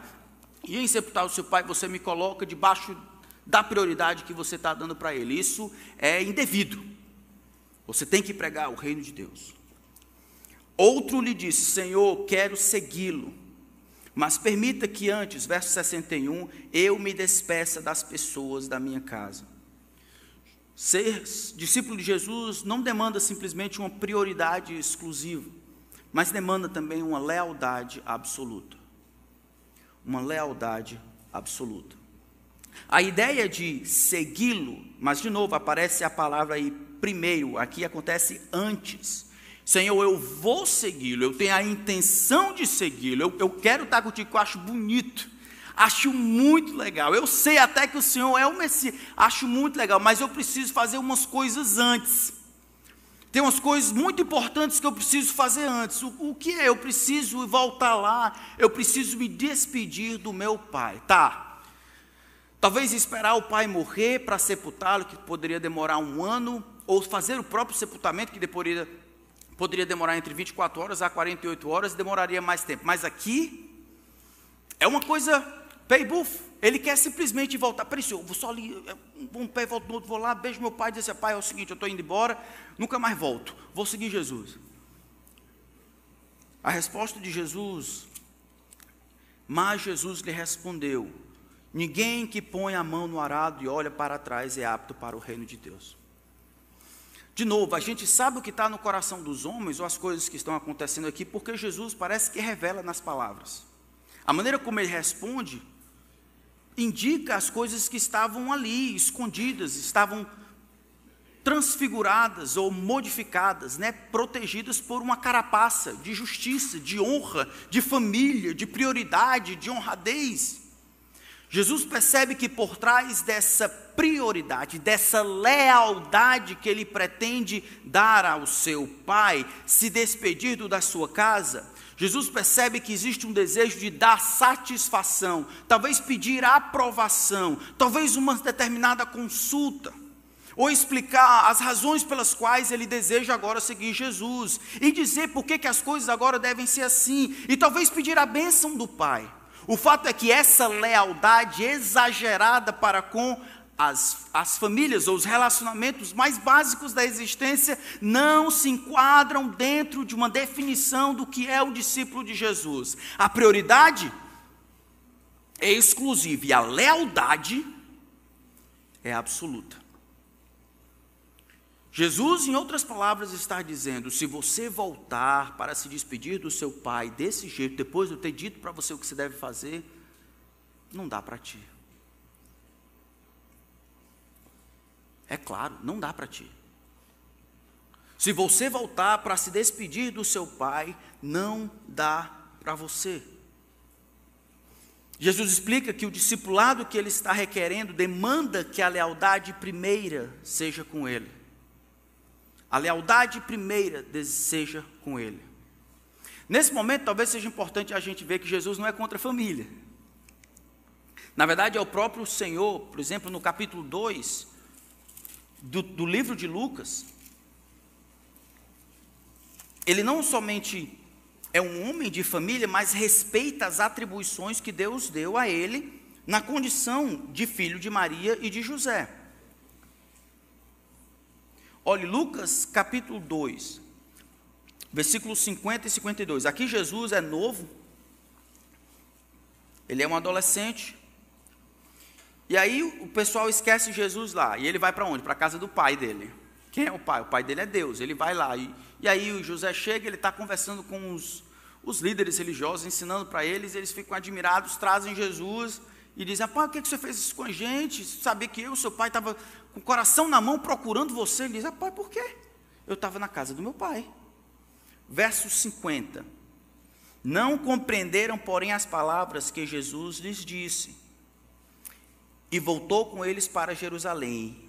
E em sepultar o seu pai, você me coloca debaixo da prioridade que você está dando para ele. Isso é indevido. Você tem que pregar o reino de Deus. Outro lhe disse: Senhor, quero segui-lo. Mas permita que antes, verso 61, eu me despeça das pessoas da minha casa. Ser discípulo de Jesus não demanda simplesmente uma prioridade exclusiva, mas demanda também uma lealdade absoluta. Uma lealdade absoluta. A ideia de segui-lo, mas de novo aparece a palavra aí primeiro, aqui acontece antes. Senhor, eu vou segui-lo, eu tenho a intenção de segui-lo, eu, eu quero estar contigo, eu acho bonito, acho muito legal. Eu sei até que o Senhor é o Messias, acho muito legal, mas eu preciso fazer umas coisas antes. Tem umas coisas muito importantes que eu preciso fazer antes. O, o que é? Eu preciso voltar lá, eu preciso me despedir do meu pai. Tá. Talvez esperar o pai morrer para sepultá-lo, que poderia demorar um ano, ou fazer o próprio sepultamento, que depois poderia demorar entre 24 horas a 48 horas, demoraria mais tempo. Mas aqui é uma coisa pay buff. Ele quer simplesmente voltar. Peraí, senhor, vou só ali, é, um pé volto no outro, vou lá, beijo meu pai e diz assim, pai, é o seguinte, eu estou indo embora, nunca mais volto, vou seguir Jesus. A resposta de Jesus, mas Jesus lhe respondeu: Ninguém que põe a mão no arado e olha para trás é apto para o reino de Deus. De novo, a gente sabe o que está no coração dos homens ou as coisas que estão acontecendo aqui, porque Jesus parece que revela nas palavras. A maneira como ele responde indica as coisas que estavam ali, escondidas, estavam transfiguradas ou modificadas, né, protegidas por uma carapaça de justiça, de honra, de família, de prioridade, de honradez. Jesus percebe que por trás dessa prioridade, dessa lealdade que ele pretende dar ao seu pai, se despedindo da sua casa, Jesus percebe que existe um desejo de dar satisfação, talvez pedir aprovação, talvez uma determinada consulta, ou explicar as razões pelas quais ele deseja agora seguir Jesus, e dizer por que, que as coisas agora devem ser assim, e talvez pedir a bênção do Pai. O fato é que essa lealdade exagerada para com as, as famílias ou os relacionamentos mais básicos da existência não se enquadram dentro de uma definição do que é o discípulo de Jesus. A prioridade é exclusiva e a lealdade é absoluta. Jesus, em outras palavras, está dizendo: se você voltar para se despedir do seu pai desse jeito, depois de eu ter dito para você o que você deve fazer, não dá para ti. É claro, não dá para ti. Se você voltar para se despedir do seu pai, não dá para você. Jesus explica que o discipulado que ele está requerendo demanda que a lealdade primeira seja com ele. A lealdade primeira seja com ele. Nesse momento, talvez seja importante a gente ver que Jesus não é contra a família. Na verdade, é o próprio Senhor, por exemplo, no capítulo 2, do, do livro de Lucas, ele não somente é um homem de família, mas respeita as atribuições que Deus deu a ele na condição de filho de Maria e de José. Olhe, Lucas capítulo 2, versículos 50 e 52. Aqui Jesus é novo, ele é um adolescente, e aí o pessoal esquece Jesus lá. E ele vai para onde? Para a casa do pai dele. Quem é o pai? O pai dele é Deus. Ele vai lá. E, e aí o José chega, ele está conversando com os, os líderes religiosos, ensinando para eles. Eles ficam admirados, trazem Jesus e dizem: Pai, por que você fez isso com a gente? Sabia que eu, seu pai, estava com o coração na mão procurando você. Ele diz: Pai, por quê? Eu estava na casa do meu pai. Verso 50. Não compreenderam, porém, as palavras que Jesus lhes disse e voltou com eles para Jerusalém.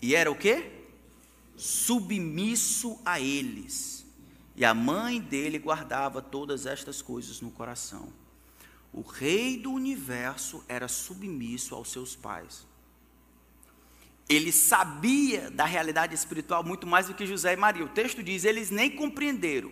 E era o quê? Submisso a eles. E a mãe dele guardava todas estas coisas no coração. O rei do universo era submisso aos seus pais. Ele sabia da realidade espiritual muito mais do que José e Maria. O texto diz: eles nem compreenderam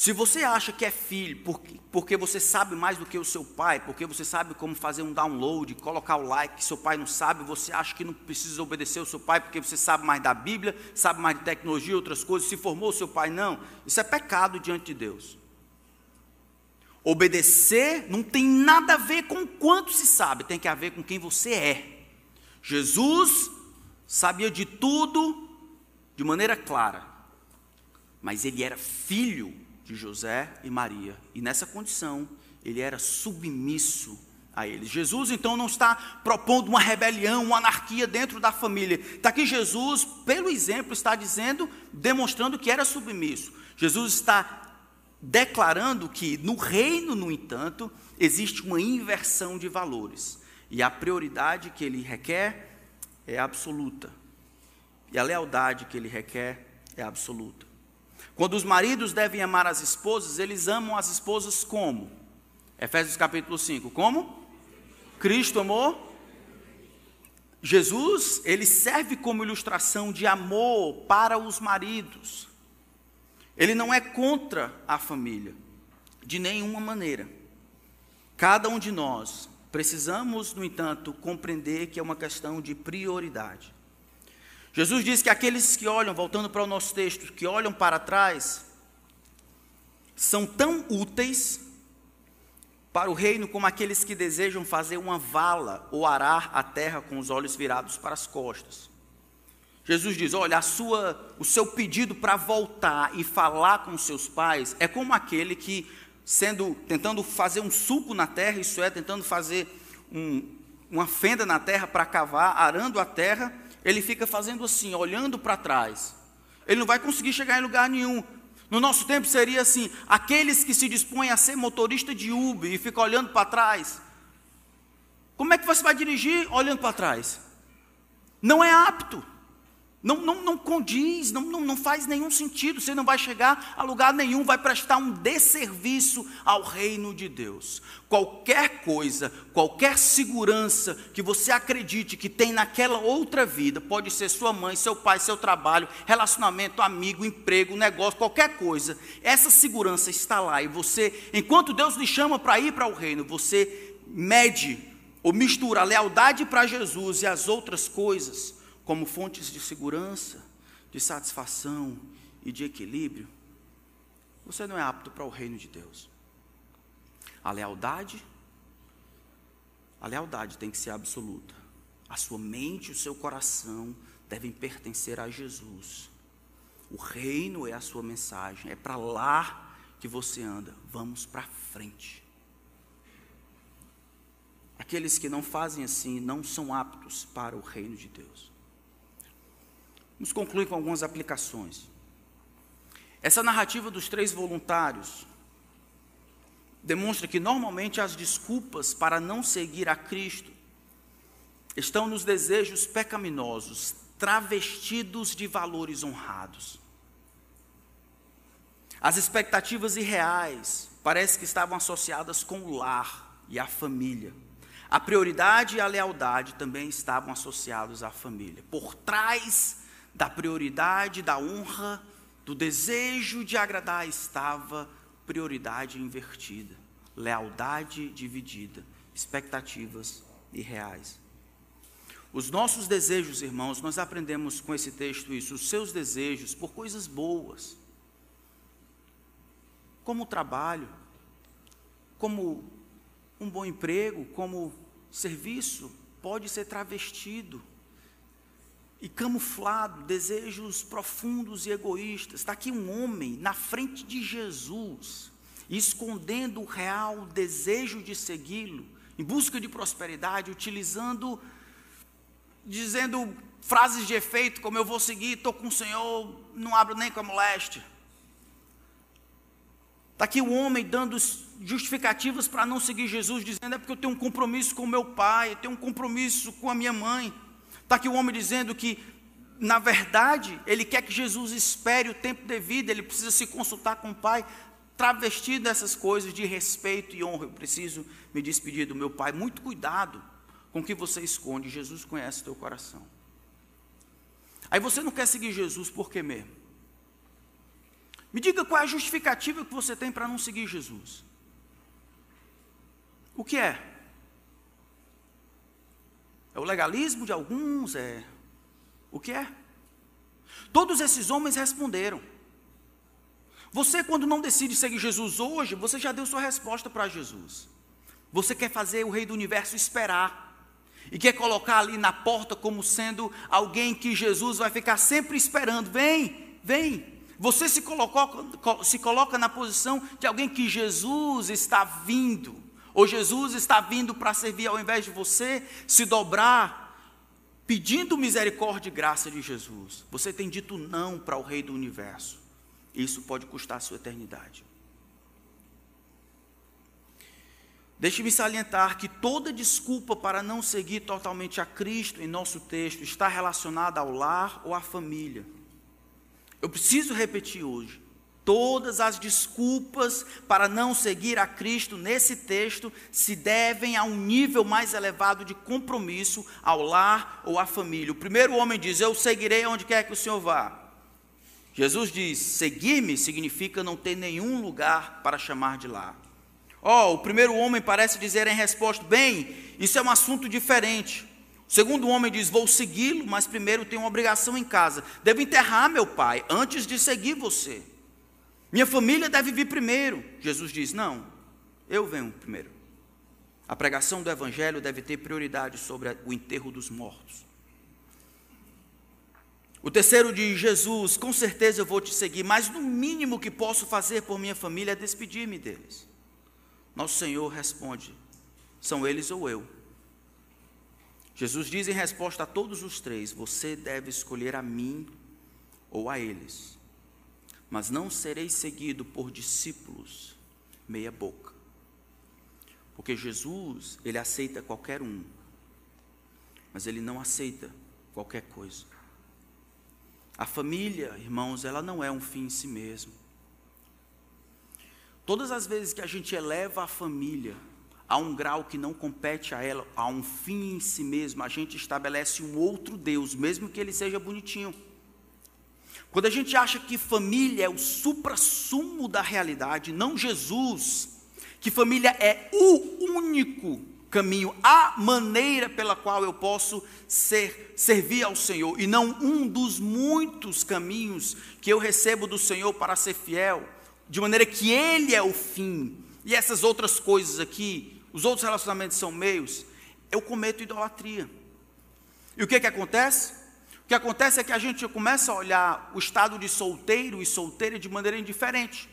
se você acha que é filho porque, você sabe mais do que o seu pai, porque você sabe como fazer um download, colocar o like, que seu pai não sabe, você acha que não precisa obedecer o seu pai porque você sabe mais da Bíblia, sabe mais de tecnologia outras coisas, se formou o seu pai, não. Isso é pecado diante de Deus. Obedecer não tem nada a ver com quanto se sabe, tem que a ver com quem você é. Jesus sabia de tudo de maneira clara, mas ele era filho de José e Maria. E nessa condição, ele era submisso a eles. Jesus então não está propondo uma rebelião, uma anarquia dentro da família. Está aqui Jesus, pelo exemplo, está dizendo, demonstrando que era submisso. Jesus está declarando que no reino, no entanto, existe uma inversão de valores. E a prioridade que ele requer é absoluta. E a lealdade que ele requer é absoluta. Quando os maridos devem amar as esposas, eles amam as esposas como? Efésios capítulo 5. Como? Cristo amou? Jesus, ele serve como ilustração de amor para os maridos. Ele não é contra a família, de nenhuma maneira. Cada um de nós precisamos, no entanto, compreender que é uma questão de prioridade. Jesus diz que aqueles que olham, voltando para o nosso texto, que olham para trás, são tão úteis para o reino como aqueles que desejam fazer uma vala ou arar a terra com os olhos virados para as costas. Jesus diz: Olha, sua, o seu pedido para voltar e falar com seus pais é como aquele que, sendo tentando fazer um suco na terra, isso é, tentando fazer um, uma fenda na terra para cavar, arando a terra, ele fica fazendo assim, olhando para trás. Ele não vai conseguir chegar em lugar nenhum. No nosso tempo seria assim: aqueles que se dispõem a ser motorista de Uber e ficam olhando para trás. Como é que você vai dirigir olhando para trás? Não é apto. Não, não, não condiz, não, não, não faz nenhum sentido. Você não vai chegar a lugar nenhum, vai prestar um desserviço ao reino de Deus. Qualquer coisa, qualquer segurança que você acredite que tem naquela outra vida, pode ser sua mãe, seu pai, seu trabalho, relacionamento, amigo, emprego, negócio, qualquer coisa. Essa segurança está lá e você, enquanto Deus lhe chama para ir para o reino, você mede ou mistura a lealdade para Jesus e as outras coisas como fontes de segurança, de satisfação e de equilíbrio, você não é apto para o reino de Deus. A lealdade, a lealdade tem que ser absoluta. A sua mente e o seu coração devem pertencer a Jesus. O reino é a sua mensagem, é para lá que você anda. Vamos para frente. Aqueles que não fazem assim não são aptos para o reino de Deus. Vamos concluir com algumas aplicações. Essa narrativa dos três voluntários demonstra que normalmente as desculpas para não seguir a Cristo estão nos desejos pecaminosos, travestidos de valores honrados. As expectativas irreais parece que estavam associadas com o lar e a família. A prioridade e a lealdade também estavam associados à família. Por trás da prioridade, da honra, do desejo de agradar, estava prioridade invertida, lealdade dividida, expectativas irreais. Os nossos desejos, irmãos, nós aprendemos com esse texto isso, os seus desejos por coisas boas, como o trabalho, como um bom emprego, como serviço, pode ser travestido e camuflado desejos profundos e egoístas. Está aqui um homem na frente de Jesus, escondendo o real desejo de segui-lo, em busca de prosperidade, utilizando, dizendo frases de efeito, como eu vou seguir, estou com o Senhor, não abro nem com a moléstia. Está aqui o homem dando justificativas para não seguir Jesus, dizendo é porque eu tenho um compromisso com meu pai, eu tenho um compromisso com a minha mãe. Está aqui o homem dizendo que, na verdade, ele quer que Jesus espere o tempo devido, ele precisa se consultar com o Pai, travestido dessas coisas de respeito e honra. Eu preciso me despedir do meu Pai. Muito cuidado com o que você esconde, Jesus conhece o teu coração. Aí você não quer seguir Jesus por quê mesmo? Me diga qual é a justificativa que você tem para não seguir Jesus. O que é? É o legalismo de alguns, é o que é? Todos esses homens responderam. Você, quando não decide seguir Jesus hoje, você já deu sua resposta para Jesus. Você quer fazer o Rei do Universo esperar. E quer colocar ali na porta como sendo alguém que Jesus vai ficar sempre esperando. Vem, vem. Você se, colocou, se coloca na posição de alguém que Jesus está vindo. Ou Jesus está vindo para servir ao invés de você se dobrar, pedindo misericórdia e graça de Jesus. Você tem dito não para o Rei do universo. Isso pode custar a sua eternidade. Deixe-me salientar que toda desculpa para não seguir totalmente a Cristo em nosso texto está relacionada ao lar ou à família. Eu preciso repetir hoje. Todas as desculpas para não seguir a Cristo nesse texto se devem a um nível mais elevado de compromisso ao lar ou à família. O primeiro homem diz: Eu seguirei onde quer que o Senhor vá. Jesus diz: Seguir-me significa não ter nenhum lugar para chamar de lar. Oh, o primeiro homem parece dizer em resposta: Bem, isso é um assunto diferente. O segundo homem diz: Vou segui-lo, mas primeiro tenho uma obrigação em casa. Devo enterrar meu pai antes de seguir você. Minha família deve vir primeiro. Jesus diz: Não, eu venho primeiro. A pregação do Evangelho deve ter prioridade sobre o enterro dos mortos. O terceiro diz: Jesus, com certeza eu vou te seguir, mas no mínimo que posso fazer por minha família é despedir-me deles. Nosso Senhor responde: São eles ou eu? Jesus diz em resposta a todos os três: Você deve escolher a mim ou a eles mas não serei seguido por discípulos meia boca. Porque Jesus, ele aceita qualquer um, mas ele não aceita qualquer coisa. A família, irmãos, ela não é um fim em si mesmo. Todas as vezes que a gente eleva a família a um grau que não compete a ela, a um fim em si mesmo, a gente estabelece um outro Deus, mesmo que ele seja bonitinho. Quando a gente acha que família é o supra-sumo da realidade, não Jesus, que família é o único caminho, a maneira pela qual eu posso ser, servir ao Senhor, e não um dos muitos caminhos que eu recebo do Senhor para ser fiel, de maneira que Ele é o fim, e essas outras coisas aqui, os outros relacionamentos são meios, eu cometo idolatria. E o que, que acontece? Que acontece é que a gente começa a olhar o estado de solteiro e solteira de maneira indiferente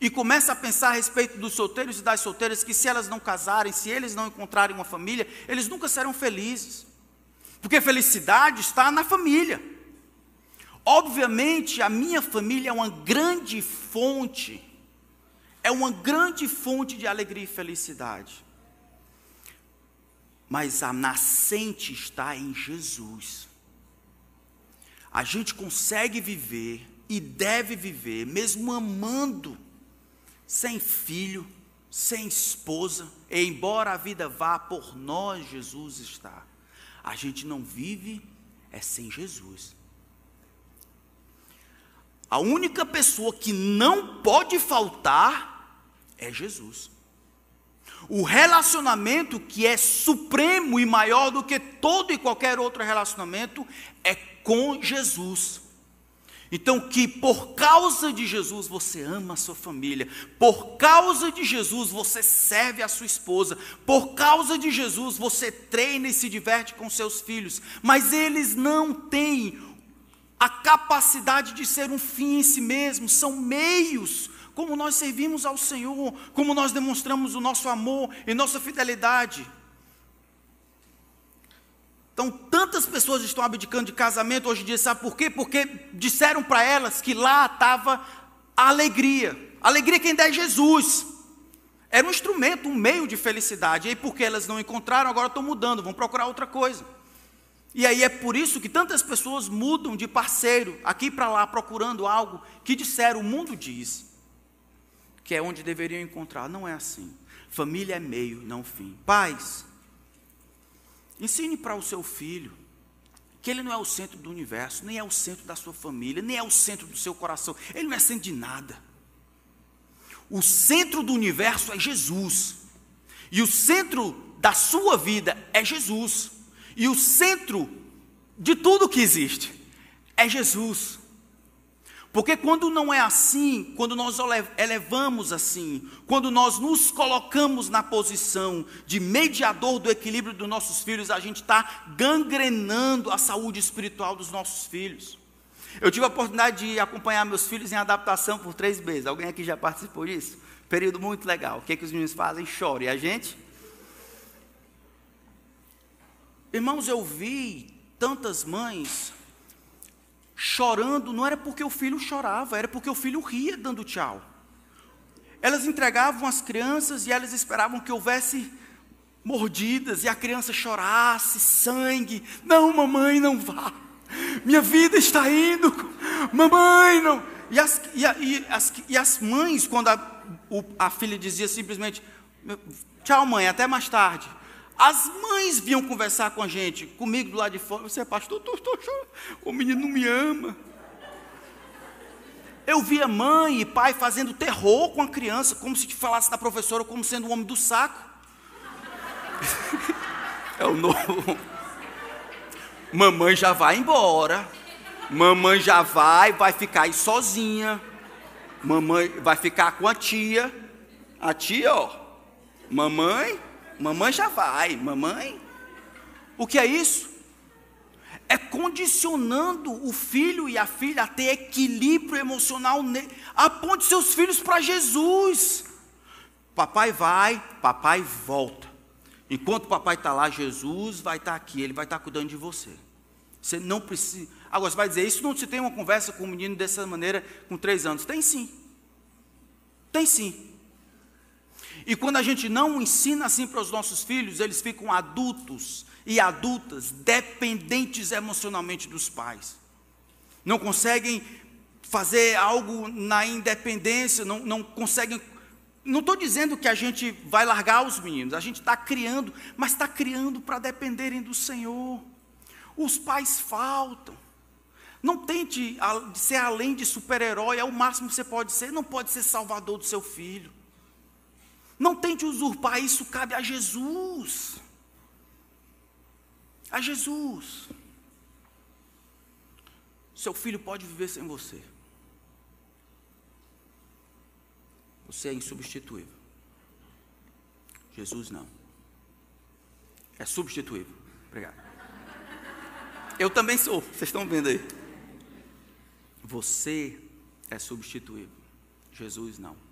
e começa a pensar a respeito dos solteiros e das solteiras que se elas não casarem, se eles não encontrarem uma família, eles nunca serão felizes. Porque felicidade está na família. Obviamente, a minha família é uma grande fonte, é uma grande fonte de alegria e felicidade. Mas a nascente está em Jesus. A gente consegue viver e deve viver, mesmo amando sem filho, sem esposa, e embora a vida vá por nós, Jesus está. A gente não vive é sem Jesus. A única pessoa que não pode faltar é Jesus. O relacionamento que é supremo e maior do que todo e qualquer outro relacionamento é com Jesus. Então, que por causa de Jesus você ama a sua família, por causa de Jesus você serve a sua esposa, por causa de Jesus você treina e se diverte com seus filhos, mas eles não têm a capacidade de ser um fim em si mesmos, são meios, como nós servimos ao Senhor, como nós demonstramos o nosso amor e nossa fidelidade. Então, tantas pessoas estão abdicando de casamento hoje em dia, sabe por quê? Porque disseram para elas que lá estava a alegria. Alegria quem dá é Jesus. Era um instrumento, um meio de felicidade. E aí, porque elas não encontraram, agora estão mudando, vão procurar outra coisa. E aí é por isso que tantas pessoas mudam de parceiro, aqui para lá, procurando algo que disseram, o mundo diz, que é onde deveriam encontrar. Não é assim. Família é meio, não fim. Pais, Ensine para o seu filho que ele não é o centro do universo, nem é o centro da sua família, nem é o centro do seu coração. Ele não é centro de nada. O centro do universo é Jesus. E o centro da sua vida é Jesus. E o centro de tudo que existe é Jesus. Porque quando não é assim, quando nós elevamos assim, quando nós nos colocamos na posição de mediador do equilíbrio dos nossos filhos, a gente está gangrenando a saúde espiritual dos nossos filhos. Eu tive a oportunidade de acompanhar meus filhos em adaptação por três meses. Alguém aqui já participou disso? Período muito legal. O que, é que os meninos fazem? Choram. E a gente? Irmãos, eu vi tantas mães chorando, não era porque o filho chorava, era porque o filho ria dando tchau. Elas entregavam as crianças e elas esperavam que houvesse mordidas e a criança chorasse, sangue. Não, mamãe, não vá. Minha vida está indo. Mamãe, não. E as, e, e as, e as mães, quando a, o, a filha dizia simplesmente: Tchau, mãe, até mais tarde. As mães vinham conversar com a gente, comigo do lado de fora. Você é pastor, estou, estou chorando. O menino não me ama. Eu via mãe e pai fazendo terror com a criança, como se te falasse da professora como sendo o homem do saco. é o novo. Mamãe já vai embora. Mamãe já vai, vai ficar aí sozinha. Mamãe vai ficar com a tia. A tia, ó. Mamãe Mamãe já vai, mamãe. O que é isso? É condicionando o filho e a filha a ter equilíbrio emocional. Aponte seus filhos para Jesus. Papai vai, papai volta. Enquanto papai está lá, Jesus vai estar tá aqui, ele vai estar tá cuidando de você. Você não precisa. Agora você vai dizer, isso não se tem uma conversa com um menino dessa maneira com três anos. Tem sim. Tem sim. E quando a gente não ensina assim para os nossos filhos, eles ficam adultos e adultas dependentes emocionalmente dos pais. não conseguem fazer algo na independência, não, não conseguem. Não estou dizendo que a gente vai largar os meninos, a gente está criando, mas está criando para dependerem do Senhor. Os pais faltam. Não tente ser além de super-herói, é o máximo que você pode ser, não pode ser salvador do seu filho. Não tente usurpar isso, cabe a Jesus. A Jesus. Seu filho pode viver sem você. Você é insubstituível. Jesus não. É substituível. Obrigado. Eu também sou, vocês estão vendo aí. Você é substituível. Jesus não.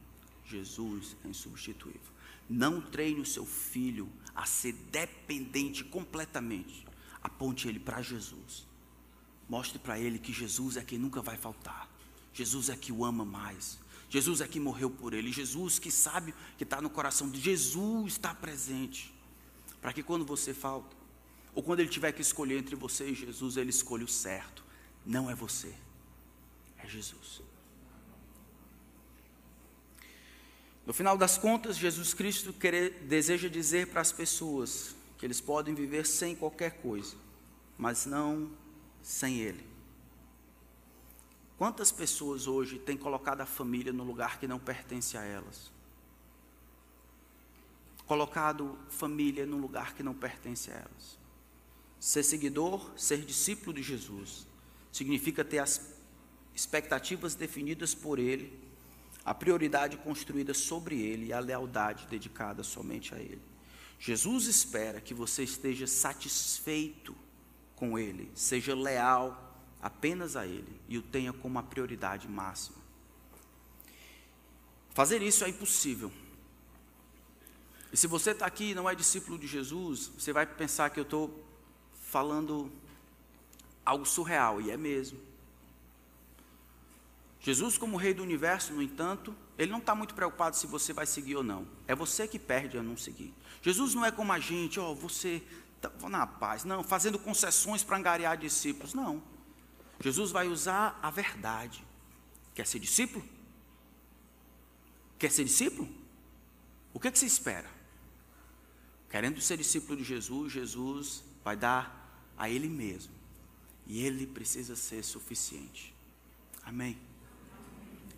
Jesus é insubstituível. Não treine o seu filho a ser dependente completamente. Aponte ele para Jesus. Mostre para ele que Jesus é quem nunca vai faltar. Jesus é que o ama mais. Jesus é que morreu por ele. Jesus que sabe que está no coração de Jesus está presente. Para que quando você falta, ou quando ele tiver que escolher entre você e Jesus, ele escolha o certo. Não é você, é Jesus. No final das contas, Jesus Cristo deseja dizer para as pessoas que eles podem viver sem qualquer coisa, mas não sem Ele. Quantas pessoas hoje têm colocado a família no lugar que não pertence a elas? Colocado família no lugar que não pertence a elas. Ser seguidor, ser discípulo de Jesus, significa ter as expectativas definidas por Ele, a prioridade construída sobre Ele e a lealdade dedicada somente a Ele. Jesus espera que você esteja satisfeito com Ele, seja leal apenas a Ele e o tenha como a prioridade máxima. Fazer isso é impossível. E se você está aqui e não é discípulo de Jesus, você vai pensar que eu estou falando algo surreal, e é mesmo. Jesus, como Rei do universo, no entanto, ele não está muito preocupado se você vai seguir ou não. É você que perde a não seguir. Jesus não é como a gente, ó, oh, você está na paz, não, fazendo concessões para angariar discípulos. Não. Jesus vai usar a verdade. Quer ser discípulo? Quer ser discípulo? O que, é que você espera? Querendo ser discípulo de Jesus, Jesus vai dar a Ele mesmo. E Ele precisa ser suficiente. Amém.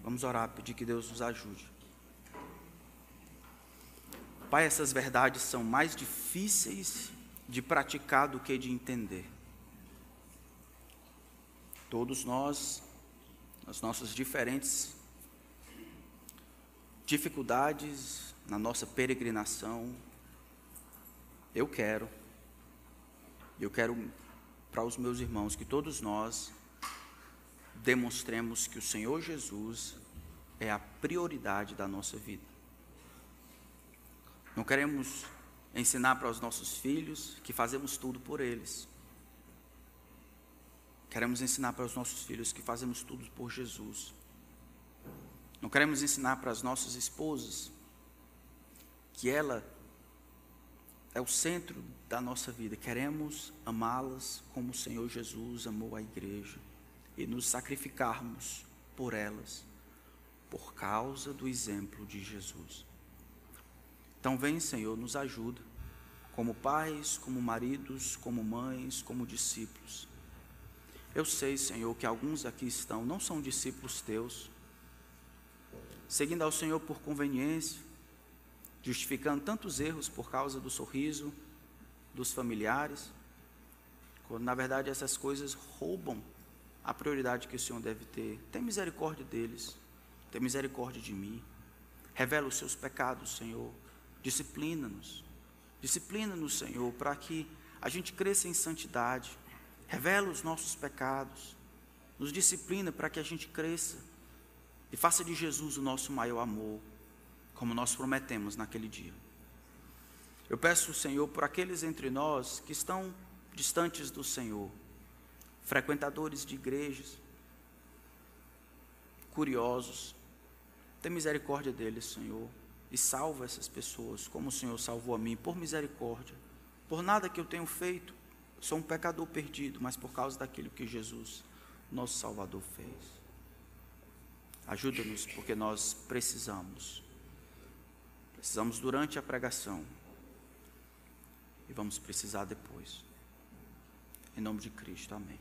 Vamos orar, pedir que Deus nos ajude. Pai, essas verdades são mais difíceis de praticar do que de entender. Todos nós, as nossas diferentes dificuldades na nossa peregrinação, eu quero, eu quero para os meus irmãos que todos nós demonstremos que o Senhor Jesus é a prioridade da nossa vida. Não queremos ensinar para os nossos filhos que fazemos tudo por eles. Queremos ensinar para os nossos filhos que fazemos tudo por Jesus. Não queremos ensinar para as nossas esposas que ela é o centro da nossa vida. Queremos amá-las como o Senhor Jesus amou a igreja e nos sacrificarmos por elas, por causa do exemplo de Jesus. Então, vem, Senhor, nos ajuda, como pais, como maridos, como mães, como discípulos. Eu sei, Senhor, que alguns aqui estão, não são discípulos teus, seguindo ao Senhor por conveniência, justificando tantos erros por causa do sorriso dos familiares, quando na verdade essas coisas roubam a prioridade que o Senhor deve ter. Tem misericórdia deles, tem misericórdia de mim. Revela os seus pecados, Senhor. Disciplina-nos. Disciplina-nos, Senhor, para que a gente cresça em santidade. Revela os nossos pecados. Nos disciplina para que a gente cresça. E faça de Jesus o nosso maior amor, como nós prometemos naquele dia. Eu peço, Senhor, por aqueles entre nós que estão distantes do Senhor, frequentadores de igrejas, curiosos, tem misericórdia deles, Senhor e salva essas pessoas, como o Senhor salvou a mim, por misericórdia. Por nada que eu tenho feito, sou um pecador perdido, mas por causa daquilo que Jesus nosso Salvador fez. Ajuda-nos, porque nós precisamos. Precisamos durante a pregação. E vamos precisar depois. Em nome de Cristo, amém.